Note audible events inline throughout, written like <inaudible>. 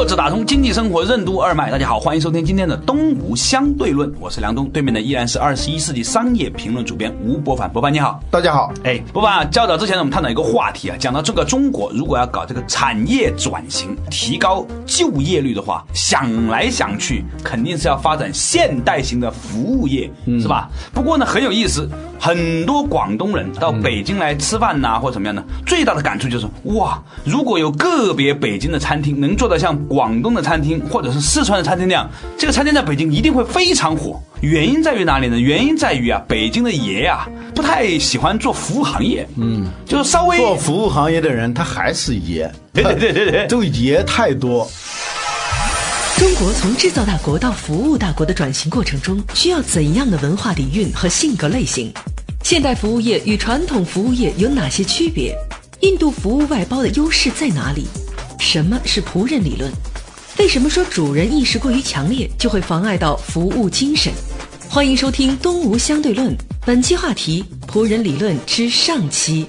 坐着打通经济生活任督二脉，大家好，欢迎收听今天的东吴相对论，我是梁东，对面的依然是二十一世纪商业评论主编吴伯凡，伯凡你好，大家好，哎，伯凡啊，较早之前呢，我们探讨一个话题啊，讲到这个中国如果要搞这个产业转型，提高就业率的话，想来想去，肯定是要发展现代型的服务业，是吧？不过呢，很有意思。很多广东人到北京来吃饭呐，或者怎么样呢？最大的感触就是哇，如果有个别北京的餐厅能做到像广东的餐厅或者是四川的餐厅那样，这个餐厅在北京一定会非常火。原因在于哪里呢？原因在于啊，北京的爷啊不太喜欢做服务行业，嗯，就是稍微做服务行业的人他还是爷，对对对对对，就爷太多。中国从制造大国到服务大国的转型过程中，需要怎样的文化底蕴和性格类型？现代服务业与传统服务业有哪些区别？印度服务外包的优势在哪里？什么是仆人理论？为什么说主人意识过于强烈就会妨碍到服务精神？欢迎收听《东吴相对论》，本期话题：仆人理论之上期。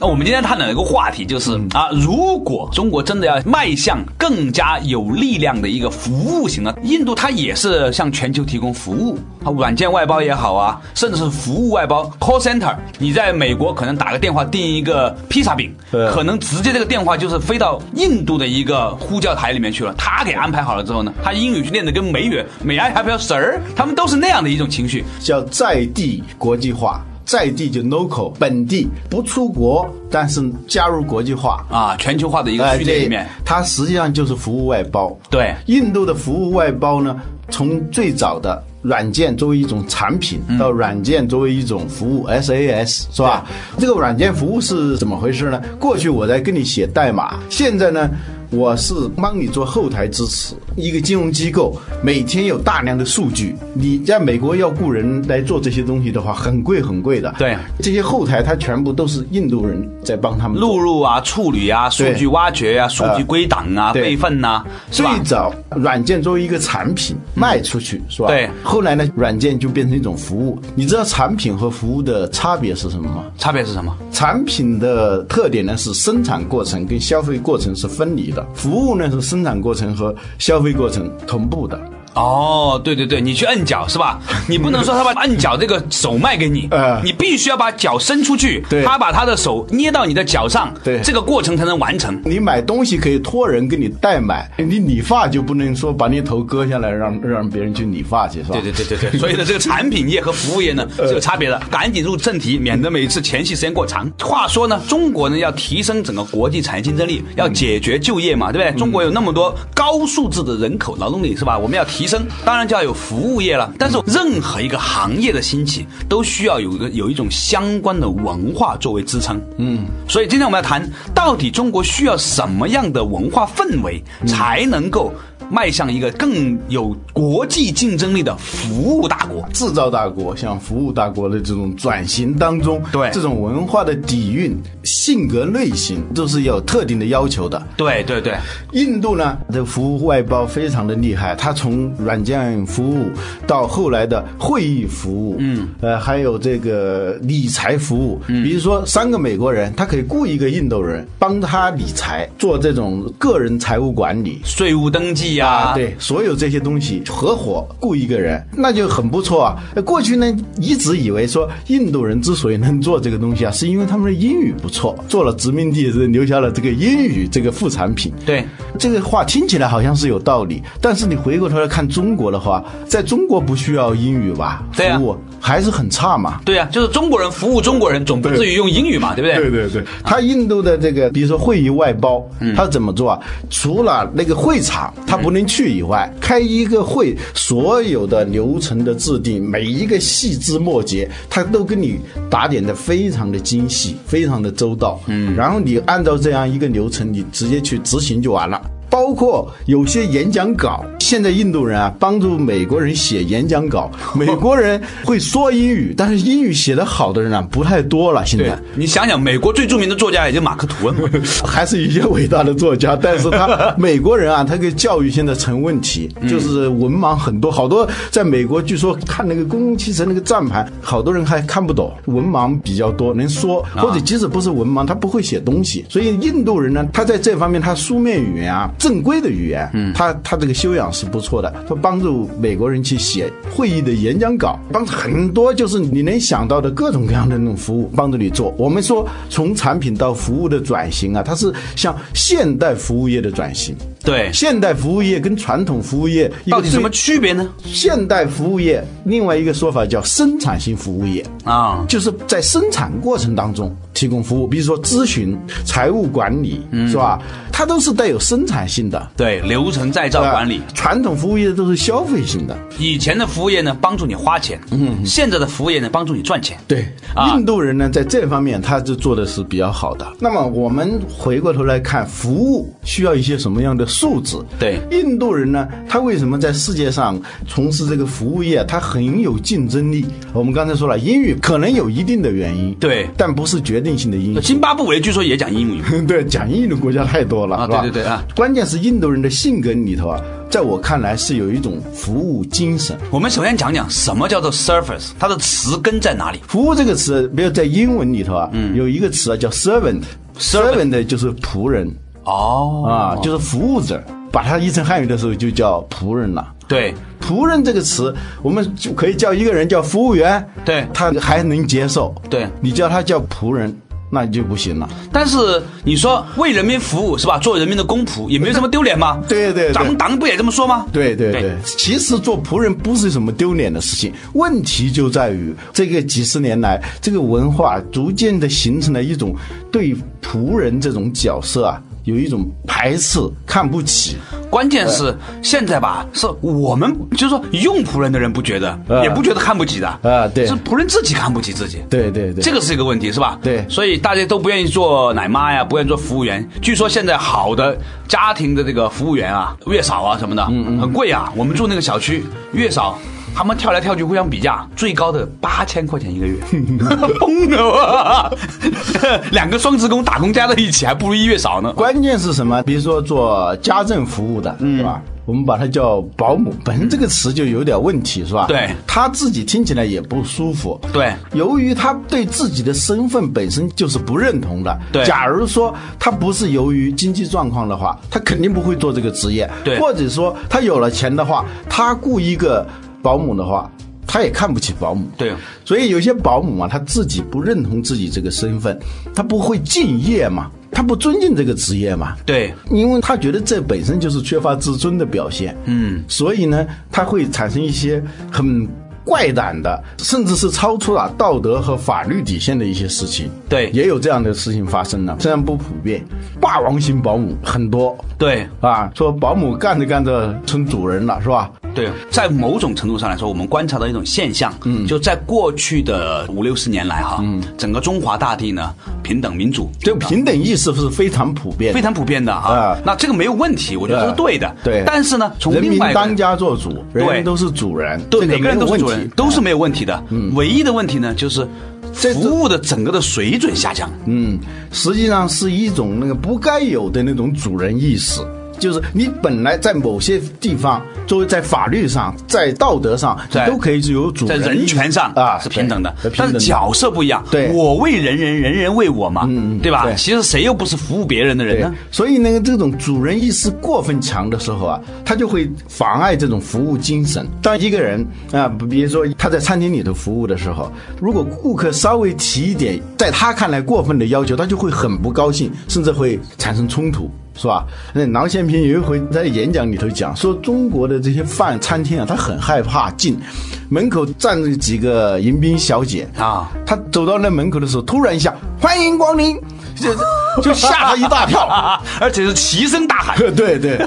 那我们今天探讨一个话题，就是啊，如果中国真的要迈向更加有力量的一个服务型的，印度它也是向全球提供服务，啊，软件外包也好啊，甚至是服务外包 call center。你在美国可能打个电话订一个披萨饼，可能直接这个电话就是飞到印度的一个呼叫台里面去了，他给安排好了之后呢，他英语练得跟美语美 I have your sir，他们都是那样的一种情绪，叫在地国际化。在地就 local 本地不出国，但是加入国际化啊，全球化的一个序列里面，它实际上就是服务外包。对，印度的服务外包呢，从最早的软件作为一种产品，到软件作为一种服务，SaaS 是吧？这个软件服务是怎么回事呢？过去我在跟你写代码，现在呢？我是帮你做后台支持，一个金融机构每天有大量的数据，你在美国要雇人来做这些东西的话，很贵很贵的。对，这些后台它全部都是印度人在帮他们录入啊、处理啊、数据挖掘啊、数据归档啊、备份呐，最早软件作为一个产品卖出去是吧？对。后来呢，软件就变成一种服务。你知道产品和服务的差别是什么吗？差别是什么？产品的特点呢是生产过程跟消费过程是分离的。服务呢是生产过程和消费过程同步的。哦，对对对，你去摁脚是吧？<laughs> 你不能说他把摁脚这个手卖给你，你必须要把脚伸出去，他把他的手捏到你的脚上，对，这个过程才能完成。你买东西可以托人给你代买，你理发就不能说把你头割下来让让别人去理发去，是吧？对对对对对。<laughs> 所以呢，这个产品业和服务业呢是有差别的。赶紧入正题，免得每次前戏时间过长。话说呢，中国呢要提升整个国际产业竞争力，要解决就业嘛，对不对？中国有那么多高素质的人口劳动力，是吧？我们要提。提升当然就要有服务业了，但是任何一个行业的兴起都需要有一个有一种相关的文化作为支撑。嗯，所以今天我们要谈到底中国需要什么样的文化氛围才能够。迈向一个更有国际竞争力的服务大国、制造大国，向服务大国的这种转型当中，对。这种文化的底蕴、性格类型都是有特定的要求的。对对对，印度呢，这服务外包非常的厉害，它从软件服务到后来的会议服务，嗯，呃，还有这个理财服务，比如说三个美国人，他可以雇一个印度人帮他理财，做这种个人财务管理、税务登记。啊，对，所有这些东西合伙雇一个人，那就很不错啊。过去呢，一直以为说印度人之所以能做这个东西啊，是因为他们的英语不错，做了殖民地是留下了这个英语这个副产品。对，这个话听起来好像是有道理，但是你回过头来看中国的话，在中国不需要英语吧？对啊服务还是很差嘛。对啊，就是中国人服务中国人，总不至于用英语嘛，对不对？对对，他印度的这个，比如说会议外包，他怎么做啊？除了那个会场他不能去以外，开一个会，所有的流程的制定，每一个细枝末节，他都跟你打点的非常的精细，非常的周到。嗯，然后你按照这样一个流程，你直接去执行就完了。包括有些演讲稿，现在印度人啊帮助美国人写演讲稿，<laughs> 美国人会说英语，但是英语写得好的人啊不太多了。现在，你想想，美国最著名的作家也就马克吐温嘛。<laughs> 还是一些伟大的作家，但是他美国人啊，他个教育现在成问题，就是文盲很多，好多在美国据说看那个公共汽车那个站牌，好多人还看不懂，文盲比较多，能说或者即使不是文盲，他不会写东西，所以印度人呢，他在这方面他书面语言啊，正规的语言，嗯，他他这个修养是不错的，他帮助美国人去写会议的演讲稿，帮助很多就是你能想到的各种各样的那种服务帮助你做。我们说从产品到服务的转型啊，它是像现代服务业的转型。对，现代服务业跟传统服务业到底什么区别呢？现代服务业另外一个说法叫生产性服务业。啊，就是在生产过程当中提供服务，比如说咨询、财务管理，是吧？它都是带有生产性的。对，流程再造管理。呃传统服务业都是消费性的。以前的服务业呢，帮助你花钱；嗯，现在的服务业呢，帮助你赚钱。对，啊印度人呢，在这方面他就做的是比较好的。那么我们回过头来看，服务需要一些什么样的素质？对印度人呢，他为什么在世界上从事这个服务业，他很有竞争力？我们刚才说了，英语可能有一定的原因，对但不是决定性的因素。津巴布韦据说也讲英语。<laughs> 对，讲英语的国家太多了，啊是吧对对对啊。关键是印度人的性格里头啊，在我看来是有一种服务精神。我们首先讲讲什么叫做 service，它的词根在哪里？服务这个词，没有在英文里头啊，有一个词啊叫 servant，servant Servant 就是仆人哦啊，就是服务者。把它译成汉语的时候就叫仆人了。对仆人这个词，我们就可以叫一个人叫服务员，对他还能接受。对你叫他叫仆人，那就不行了。但是你说为人民服务是吧？做人民的公仆也没有什么丢脸吗？<laughs> 对对对咱们党不也这么说吗？对对对对，其实做仆人不是什么丢脸的事情，问题就在于这个几十年来，这个文化逐渐的形成了一种对仆人这种角色啊，有一种排斥、看不起。关键是现在吧，是我们就是说用仆人的人不觉得，啊也不觉得看不起的啊对是仆人自己看不起自己。对对对，这个是一个问题，是吧？对所以大家都不愿意做奶妈呀，不愿意做服务员。据说现在好的家庭的这个服务员啊，月嫂啊什么的，嗯很贵啊。我们住那个小区，月嫂他们跳来跳去互相比价，最高的八千块钱一个月，<laughs> 疯了吧？两个双职工打工加在一起还不如一月少呢。关键是什么？比如说做家政服务的，是吧？我们把它叫保姆，本身这个词就有点问题，是吧？对他自己听起来也不舒服。对由于他对自己的身份本身就是不认同的。对假如说他不是由于经济状况的话，他肯定不会做这个职业。对或者说他有了钱的话，他雇一个保姆的话。他也看不起保姆，对所以有些保姆啊，他自己不认同自己这个身份，他不会敬业嘛，他不尊敬这个职业嘛，对。因为他觉得这本身就是缺乏自尊的表现，嗯，所以呢，他会产生一些很怪诞的，甚至是超出了道德和法律底线的一些事情。对。也有这样的事情发生了，虽然不普遍，霸王型保姆很多。对。啊，说保姆干着干着成主人了，是吧？对，在某种程度上来说，我们观察到一种现象，嗯，就在过去的五六十年来哈，嗯，整个中华大地呢，平等民主这个平等意识是非常普遍，非常普遍的哈。啊那这个没有问题，我觉得这是对的。对但是呢，从人民另外一个当家做主，人都是主人，对，每个人都是主人，都是没有问题的。唯一的问题呢，就是这服务的整个的水准下降。嗯，实际上是一种那个不该有的那种主人意识。就是你本来在某些地方，作为在法律上、在道德上，你都可以有主在人权上啊是平等的对，但是角色不一样。对我为人人，人人为我嘛，嗯嗯对吧？对其实谁又不是服务别人的人呢？，所以那个这种主人意识过分强的时候啊，他就会妨碍这种服务精神。当一个人啊，比如说他在餐厅里头服务的时候，如果顾客稍微提一点在他看来过分的要求，他就会很不高兴，甚至会产生冲突。是吧？那郎咸平有一回在演讲里头讲说，中国的这些饭餐厅啊，他很害怕进，门口站着几个迎宾小姐啊，他走到那门口的时候，突然一下欢迎光临，就就吓他一大跳。啊，<laughs> 而且是齐声大喊。<laughs> 对对，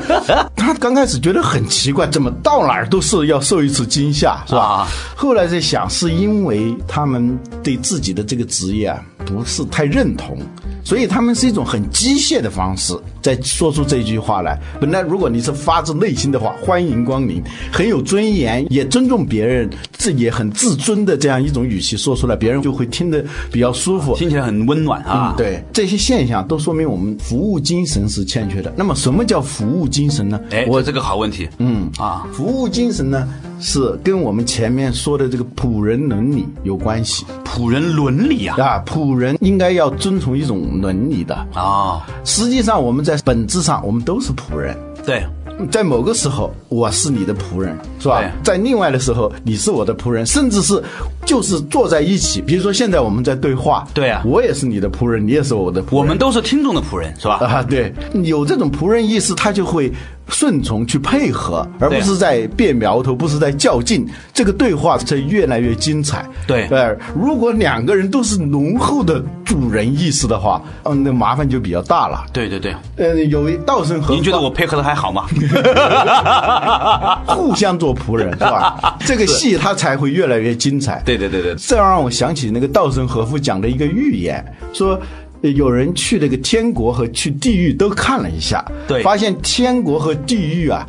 他刚开始觉得很奇怪，怎么到哪儿都是要受一次惊吓，是吧？啊后来在想，是因为他们对自己的这个职业啊不是太认同，所以他们是一种很机械的方式在说出这句话来。本来如果你是发自内心的话，欢迎光临，很有尊严，也尊重别人，这也很自尊的这样一种语气说出来，别人就会听得比较舒服。听起来很温暖啊。嗯，对，这些现象都说明我们服务精神是欠缺的。那么，什么叫服务精神呢？哎，我我这个好问题。嗯啊，服务精神呢是跟我们前面说的这个仆人伦理有关系仆人伦理啊啊。仆人应该要遵从一种伦理的。啊，实际上，我们在本质上我们都是仆人。对，在某个时候，我是你的仆人，是吧？在另外的时候，你是我的仆人，甚至是就是坐在一起。比如说，现在我们在对话，对啊我也是你的仆人，你也是我的仆人，我们都是听众的仆人，是吧？啊，对，有这种仆人意识，他就会顺从去配合，而不是在变苗头，不是在较劲。这个对话才越来越精彩。对呃，如果两个人都是浓厚的主人意识的话，嗯，那麻烦就比较大了。对对对，呃，有一道生和您觉得我配合的还好吗？<laughs> 互相做仆人是吧？<laughs> 这个戏它才会越来越精彩。对对对对，这让我想起那个稻盛和夫讲的一个寓言，说。呃有人去这个天国和去地狱都看了一下，对。发现天国和地狱啊，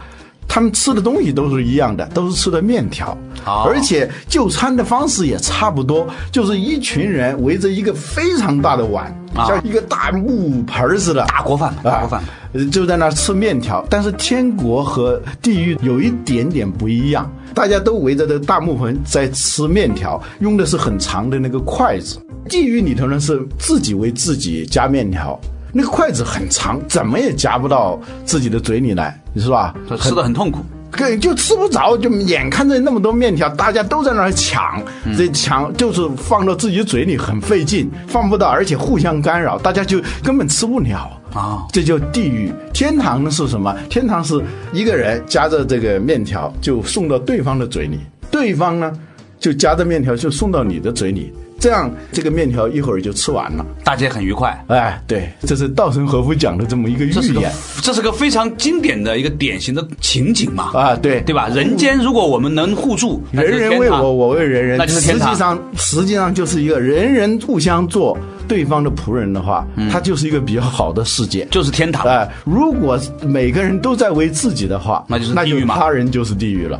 他们吃的东西都是一样的，都是吃的面条，哦而且就餐的方式也差不多，就是一群人围着一个非常大的碗，啊。像一个大木盆似的，大锅饭，大锅饭就在那儿吃面条。但是天国和地狱有一点点不一样，大家都围着这个大木盆在吃面条，用的是很长的那个筷子。地狱里头呢是自己为自己加面条，那个筷子很长，怎么也夹不到自己的嘴里来，是吧？这吃的很痛苦。对，就吃不着，就眼看着那么多面条，大家都在那儿抢，这抢就是放到自己嘴里很费劲，放不到，而且互相干扰，大家就根本吃不了啊这叫地狱。天堂是什么？天堂是一个人夹着这个面条就送到对方的嘴里，对方呢就夹着面条就送到你的嘴里，这样这个面条一会儿就吃完了。大家很愉快。哎，对，这是稻盛和夫讲的这么一个寓言这是个非常经典的一个典型的情景嘛，啊，对对吧？人间如果我们能互助，人人为我，我为人人，那就是天堂实际上，实际上就是一个人人互相做对方的仆人的话，它就是一个比较好的世界。就是天堂。哎、如果每个人都在为自己的话，那就是那就地狱嘛他人就是地狱了，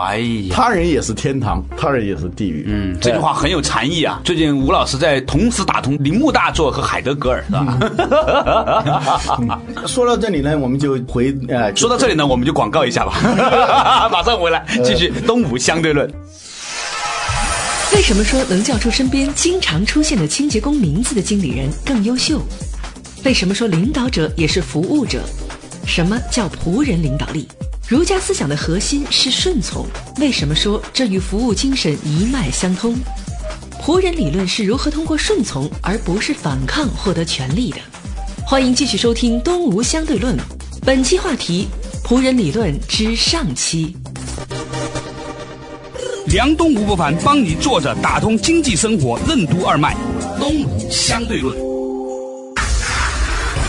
哎呀。他人也是天堂，他人也是地狱。嗯，这句话很有禅意啊！最近吴老师在同时打通铃木大作和海德格尔，是吧？<laughs> 说到这里呢，我们就回呃，<laughs> 说到这里呢，我们就广告一下吧，<laughs> 马上回来继续东吴相对论。为什么说能叫出身边经常出现的清洁工名字的经理人更优秀？为什么说领导者也是服务者？什么叫仆人领导力？儒家思想的核心是顺从，为什么说这与服务精神一脉相通？仆人理论是如何通过顺从而不是反抗获得权利的？欢迎继续收听《东吴相对论》，本期话题：仆人理论之上期。梁东吴不凡帮你坐着打通经济生活任督二脉，东吴相对论。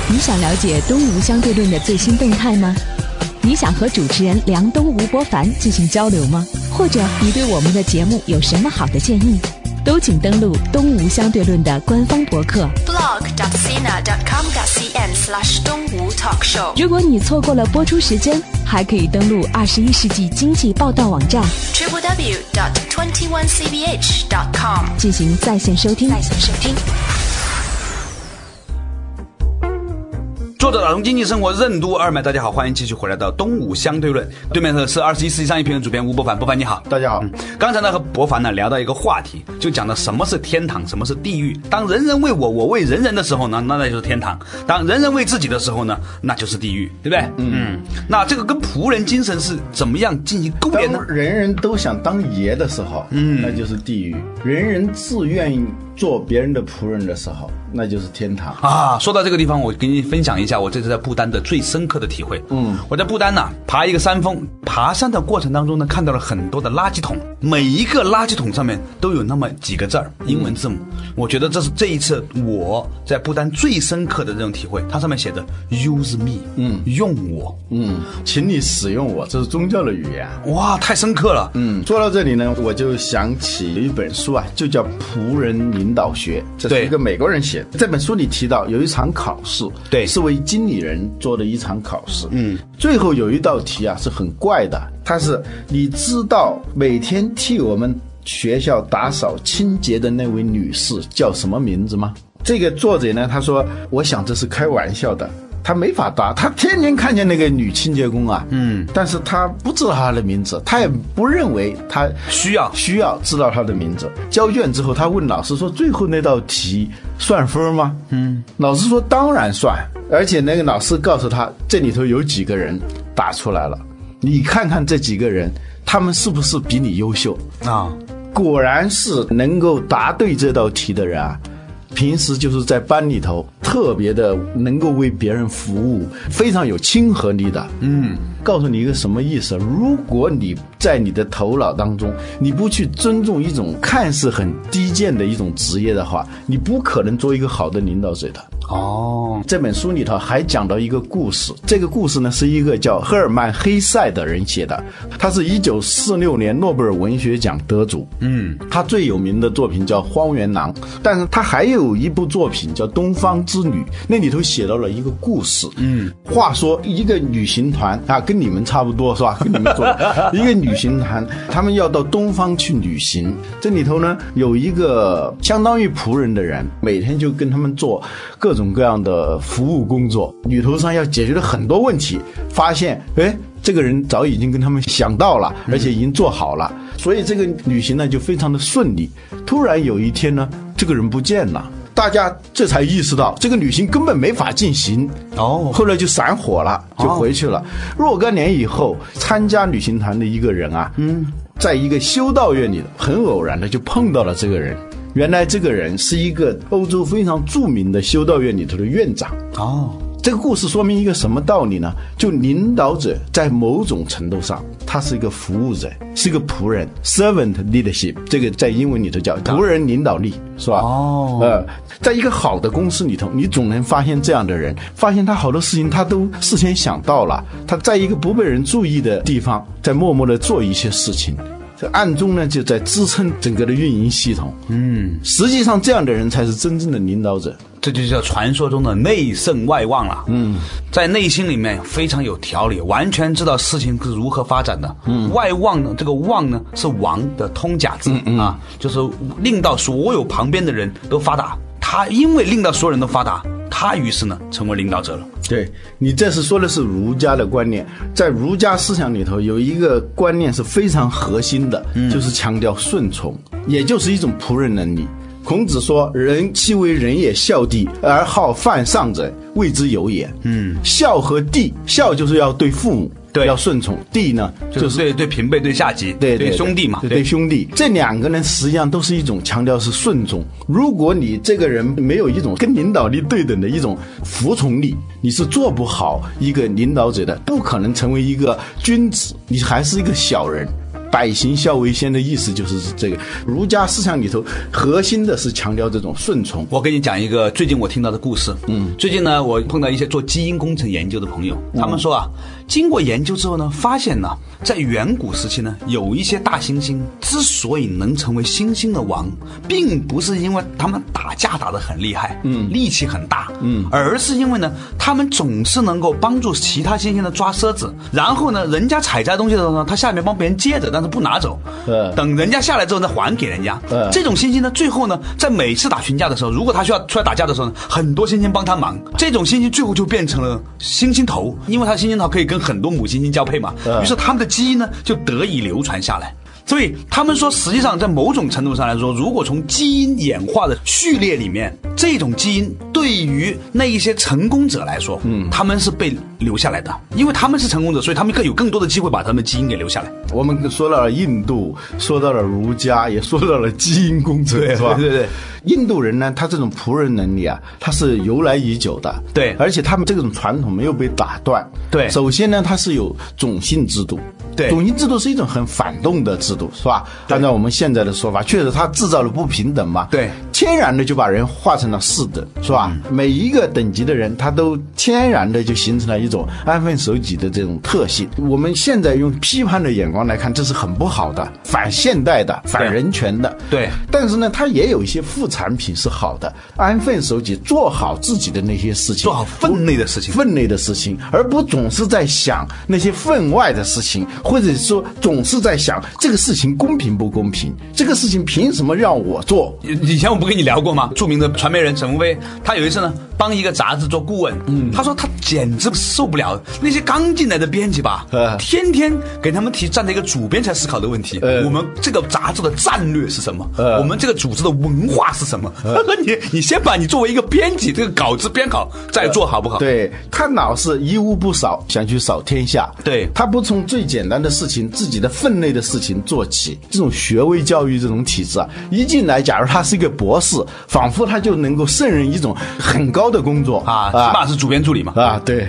你想了解东吴相对论的最新动态吗？你想和主持人梁东吴伯凡进行交流吗？或者你对我们的节目有什么好的建议？都请登录东吴相对论的官方博客。blog.sina.com.cn/slash 东吴 talk show 如果你错过了播出时间，还可以登录二十一世纪经济报道网站 www.twenty-one cbh.com 进行在线收听。在线收听。作者打通经济生活任督二脉，大家好，欢迎继续回来到东吴相对论。对面的是二十一世纪商业评论主编吴伯凡，伯凡你好。大家好，刚才呢和伯凡呢聊到一个话题，就讲到什么是天堂，什么是地狱。当人人为我，我为人人的时候呢，那那就是天堂；当人人为自己的时候呢，那就是地狱，对不对？嗯。那这个跟仆人精神是怎么样进行勾连呢？人人都想当爷的时候，嗯，那就是地狱；人人自愿做别人的仆人的时候，那就是天堂。啊，说到这个地方，我给你分享一下我这次在不丹的最深刻的体会。嗯，我在不丹呢、爬一个山峰，爬山的过程当中呢，看到了很多的垃圾桶，每一个垃圾桶上面都有那么几个字儿，英文字母。我觉得这是这一次我在不丹最深刻的这种体会。它上面写着 “use me”，嗯，用我，嗯，请你使用我，这是宗教的语言。哇，太深刻了。嗯，说到这里呢，我就想起有一本书啊，就叫《仆人领导学》，这是一个美国人写的。这本书里提到有一场考试，对是为经理人做的一场考试。嗯，最后有一道题啊是很怪的，它是你知道每天替我们学校打扫清洁的那位女士叫什么名字吗？这个作者呢，他说，我想这是开玩笑的。他没法答，他天天看见那个女清洁工啊，嗯，但是他不知道她的名字，他也不认为他需要需要知道她的名字。交卷之后，他问老师说：“最后那道题算分吗？”嗯，老师说：“当然算。”而且那个老师告诉他，这里头有几个人答出来了，你看看这几个人，他们是不是比你优秀？啊，果然是能够答对这道题的人啊，平时就是在班里头特别的能够为别人服务，非常有亲和力的。嗯，告诉你一个什么意思？如果你在你的头脑当中，你不去尊重一种看似很低贱的一种职业的话，你不可能做一个好的领导者的。哦，这本书里头还讲到一个故事，这个故事呢是一个叫赫尔曼·黑塞的人写的，他是一九四六年诺贝尔文学奖得主。嗯，他最有名的作品叫《荒原狼》，但是他还有一部作品叫《东方之旅》，那里头写到了一个故事。嗯，话说一个旅行团啊，跟你们差不多是吧？<laughs> 跟你们做一个旅行团，他们要到东方去旅行，这里头呢有一个相当于仆人的人，每天就跟他们做各种各样的服务工作。旅途上要解决的很多问题，发现哎，这个人早已经跟他们想到了，而且已经做好了，所以这个旅行呢就非常的顺利。突然有一天呢，这个人不见了。大家这才意识到，这个旅行根本没法进行。哦后来就散伙了，就回去了。若干年以后，参加旅行团的一个人啊，嗯，在一个修道院里，很偶然的就碰到了这个人。原来这个人是一个欧洲非常著名的修道院里头的院长。哦，这个故事说明一个什么道理呢？就领导者在某种程度上，他是一个服务者，是一个仆人 （servant leadership）。这个在英文里头叫仆人领导力，是吧？哦呃，在一个好的公司里头，你总能发现这样的人，发现他好多事情他都事先想到了，他在一个不被人注意的地方，在默默的做一些事情。这暗中呢，就在支撑整个的运营系统。嗯，实际上这样的人才是真正的领导者。这就叫传说中的内圣外望了。嗯，在内心里面非常有条理，完全知道事情是如何发展的。嗯，外望呢，这个望呢是王的通假字、嗯啊，就是令到所有旁边的人都发达。他因为令到所有人都发达，他于是呢成为领导者了。对你这是说的是儒家的观念，在儒家思想里头有一个观念是非常核心的，就是强调顺从，也就是一种仆人能力。孔子说：“人其为人也，孝弟而好犯上者，谓之有也。”嗯，孝和弟，孝就是要对父母，对要顺从；弟呢，就是对对平辈、对下级、对对兄弟嘛，对对兄弟，这两个呢，实际上都是一种强调是顺从。如果你这个人没有一种跟领导力对等的一种服从力，你是做不好一个领导者的，不可能成为一个君子，你还是一个小人。百行孝为先的意思就是这个，儒家思想里头核心的是强调这种顺从。我给你讲一个最近我听到的故事。嗯，最近呢，我碰到一些做基因工程研究的朋友，他们说啊，经过研究之后呢，发现呢，在远古时期呢，有一些大猩猩之所以能成为猩猩的王，并不是因为他们打架打得很厉害，嗯，力气很大，嗯，而是因为呢，他们总是能够帮助其他猩猩的抓虱子，然后呢，人家采摘东西的时候呢，他下面帮别人接着，但但是不拿走，呃等人家下来之后再还给人家。呃这种猩猩呢，最后呢，在每次打群架的时候，如果他需要出来打架的时候呢，很多猩猩帮他忙，这种猩猩最后就变成了猩猩头，因为它猩猩头可以跟很多母猩猩交配嘛，呃于是它们的基因呢就得以流传下来。所以他们说，实际上在某种程度上来说，如果从基因演化的序列里面，这种基因对于那一些成功者来说，嗯，他们是被留下来的，因为他们是成功者，所以他们更有更多的机会把他们的基因给留下来。我们说到了印度，说到了儒家，也说到了基因工程，对是吧？对对对印度人呢，他这种仆人能力啊，他是由来已久的。对而且他们这种传统没有被打断。对首先呢，他是有种姓制度。对种姓制度是一种很反动的制度，是吧？按照我们现在的说法，确实它制造了不平等嘛。对天然的就把人划成了四等，是吧？嗯每一个等级的人，他都天然的就形成了一种安分守己的这种特性。我们现在用批判的眼光来看，这是很不好的，反现代的，反人权的。对但是呢，它也有一些副产品是好的，安分守己，做好自己的那些事情，做好分内的事情分内的事情，而不总是在想那些分外的事情，或者说总是在想这个事情公平不公平，这个事情凭什么让我做？以前我不跟你聊过吗？著名的传媒人陈鸿飞，他有一次呢帮一个杂志做顾问，嗯，他说他简直受不了那些刚进来的编辑吧，呃天天给他们提站在一个主编才思考的问题，呃我们这个杂志的战略是什么？呃我们这个组织的文化是什么？他说 <laughs> 你你先把你作为一个编辑这个稿子编好，再做好不好？对他老是一屋不扫，想去扫天下。对他不从最简单的事情、自己的分内的事情做起。这种学位教育这种体制啊，一进来，假如他是一个博士，仿佛他就能够胜任一种很高的工作啊，起码是主编助理嘛。啊，对。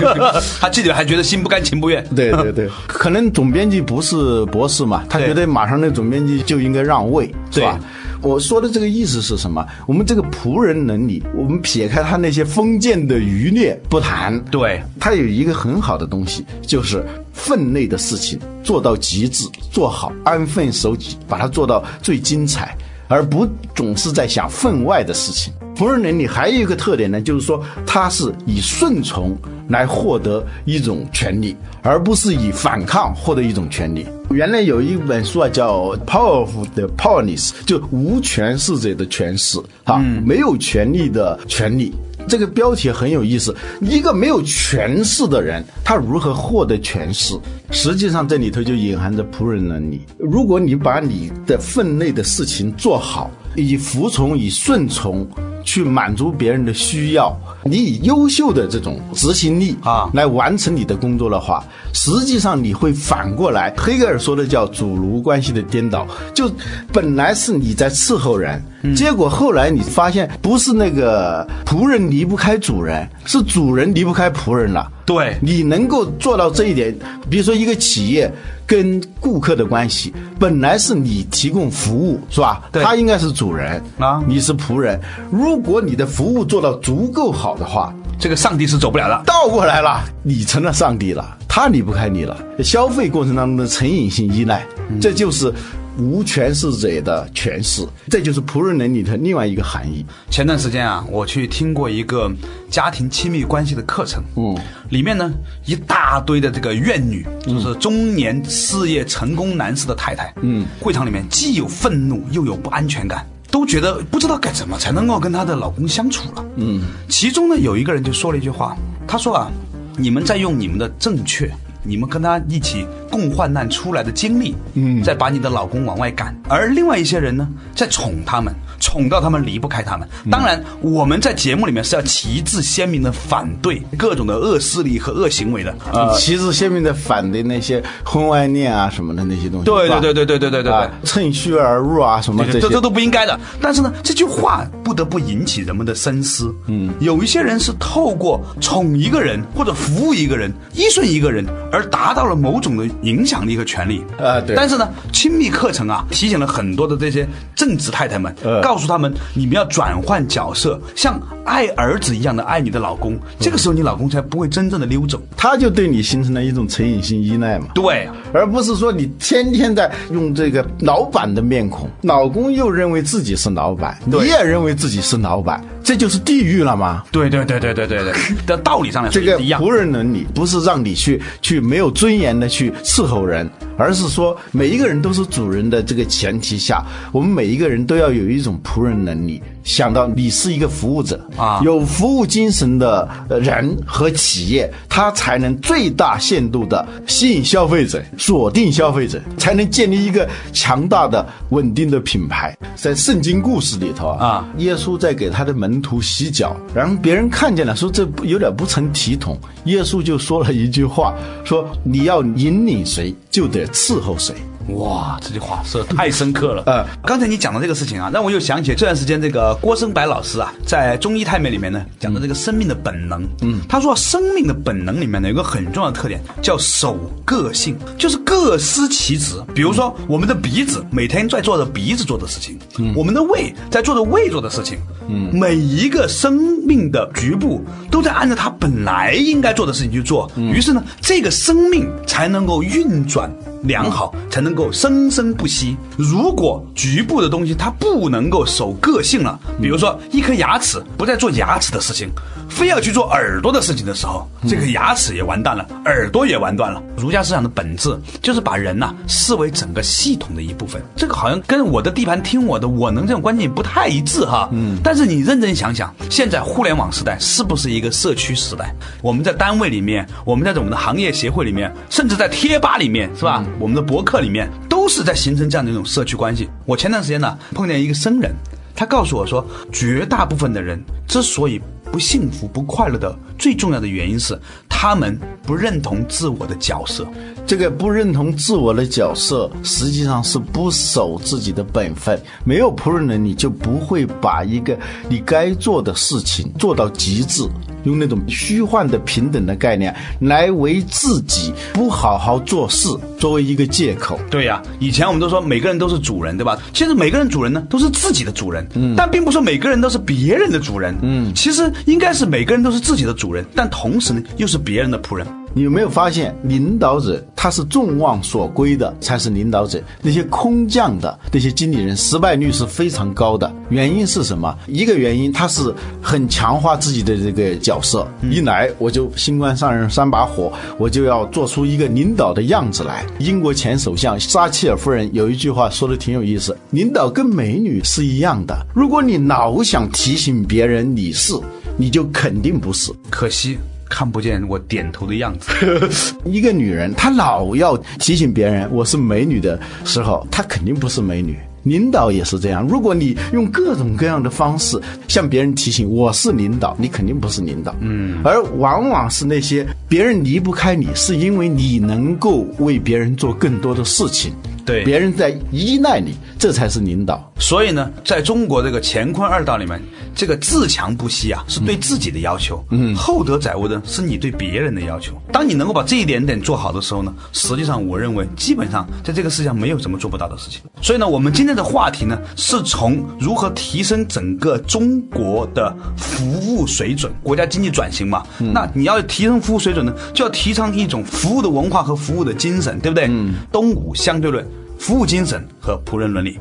<laughs> 他自己还觉得心不甘情不愿。对对对，可能总编辑不是博士嘛，他觉得马上那总编辑就应该让位，是吧？我说的这个意思是什么？我们这个仆人能力，我们撇开他那些封建的余孽不谈，对他有一个很好的东西，就是分内的事情做到极致，做好，安分守己，把它做到最精彩。而不总是在想分外的事情。仆人能力还有一个特点呢，就是说他是以顺从来获得一种权利，而不是以反抗获得一种权利。原来有一本书啊，叫《Power of the Powerless》，就无权势者的权势哈，没有权利的权利。这个标题很有意思，一个没有权势的人，他如何获得权势？实际上这里头就隐含着仆人能力。如果你把你的分内的事情做好，以服从、以顺从去满足别人的需要，你以优秀的这种执行力啊。来完成你的工作的话，实际上你会反过来，黑格尔说的叫主奴关系的颠倒，就本来是你在伺候人，结果后来你发现不是那个仆人离不开主人，是主人离不开仆人了。对。你能够做到这一点，比如说一个企业跟顾客的关系，本来是你提供服务，是吧？对他应该是主人啊你是仆人。如果你的服务做到足够好的话，这个上帝是走不了的。倒过来了，你成了上帝了，他离不开你了。消费过程当中的成瘾性依赖，这就是无权势者的权势，这就是仆人能力的另外一个含义。前段时间啊，我去听过一个家庭亲密关系的课程，嗯，里面呢一大堆的这个怨女，就是中年事业成功男士的太太，嗯，会场里面既有愤怒又有不安全感。都觉得不知道该怎么才能够跟她的老公相处了。嗯，其中呢有一个人就说了一句话，他说啊，你们在用你们的正确，你们跟他一起共患难出来的经历，嗯，再把你的老公往外赶，而另外一些人呢，在宠他们，宠到他们离不开他们。当然，我们在节目里面是要旗帜鲜明的反对各种的恶势力和恶行为的。呃，旗帜鲜明的反对那些婚外恋啊什么的那些东西。对对对对对对对对啊趁虚而入啊什么这些。这这都不应该的。但是呢，这句话不得不引起人们的深思。嗯，有一些人是透过宠一个人或者服务一个人、依顺一个人，而达到了某种的影响力和权利。啊对但是呢，亲密课程啊，提醒了很多的这些正直太太们，呃告诉他们你们要转换角色，像爱儿子一样的爱你的老公。这个时候，你老公才不会真正的溜走。他就对你形成了一种成瘾性依赖嘛。对。而不是说你天天在用这个老板的面孔，老公又认为自己是老板，你也认为自己是老板，这就是地狱了吗？对对对对对对对，的 <laughs> 道理上来说这个。仆人伦理不是让你去去没有尊严的去伺候人，而是说每一个人都是主人的这个前提下，我们每一个人都要有一种仆人能力，想到你是一个服务者啊有服务精神的呃人和企业，他才能最大限度的吸引消费者，锁定消费者，才能建立一个强大的稳定的品牌。在圣经故事里头啊啊，耶稣在给他的门徒洗脚，然后别人看见了，说这有点不成体统。耶稣就说了一句话，说你要引领谁，就得伺候谁。哇，这句话说的太深刻了。呃，刚才你讲的这个事情啊，让我又想起这段时间这个郭生白老师啊，在中医太美里面呢讲的这个生命的本能。嗯，他说生命的本能里面呢有一个很重要的特点，叫守个性，就是各司其职。比如说我们的鼻子每天在做着鼻子做的事情，我们的胃在做着胃做的事情。嗯，每一个生命的局部都在按照它本来应该做的事情去做。于是呢，这个生命才能够运转。良好才能够生生不息。如果局部的东西它不能够守个性了，比如说一颗牙齿不再做牙齿的事情，非要去做耳朵的事情的时候，这个牙齿也完蛋了，耳朵也完蛋了。儒家思想的本质就是把人呐、视为整个系统的一部分。这个好像跟我的地盘听我的，我能这种观念不太一致哈。嗯。但是你认真想想，现在互联网时代是不是一个社区时代？我们在单位里面，我们在我们的行业协会里面，甚至在贴吧里面，是吧？我们的博客里面，都是在形成这样的一种社区关系。我前段时间呢碰见一个僧人，他告诉我说，绝大部分的人之所以不幸福、不快乐的最重要的原因是，他们不认同自我的角色。这个不认同自我的角色，实际上是不守自己的本分。没有仆人能力，就不会把一个你该做的事情做到极致。用那种虚幻的平等的概念来为自己不好好做事作为一个借口。对呀、以前我们都说每个人都是主人，对吧？其实每个人主人呢都是自己的主人，嗯，但并不是说每个人都是别人的主人，嗯，其实应该是每个人都是自己的主人，但同时呢又是别人的仆人。你有没有发现，领导者他是众望所归的，才是领导者。那些空降的那些经理人，失败率是非常高的。原因是什么？一个原因，他是很强化自己的这个角色，一来我就新官上任三把火，我就要做出一个领导的样子来。英国前首相撒切尔夫人有一句话说的挺有意思：领导跟美女是一样的，如果你老想提醒别人你是，你就肯定不是。可惜看不见我点头的样子。<laughs> 一个女人，她老要提醒别人我是美女的时候，她肯定不是美女。领导也是这样，如果你用各种各样的方式向别人提醒我是领导，你肯定不是领导。嗯，而往往是那些别人离不开你，是因为你能够为别人做更多的事情。对别人在依赖你，这才是领导。所以呢，在中国这个乾坤二道里面，这个自强不息啊，是对自己的要求；嗯，厚德载物呢，是你对别人的要求。当你能够把这一点点做好的时候呢，实际上我认为，基本上在这个世界上没有什么做不到的事情。所以呢，我们今天的话题呢，是从如何提升整个中国的服务水准，国家经济转型嘛。那你要提升服务水准呢，就要提倡一种服务的文化和服务的精神，对不对？嗯，东吴相对论，服务精神和仆人伦理。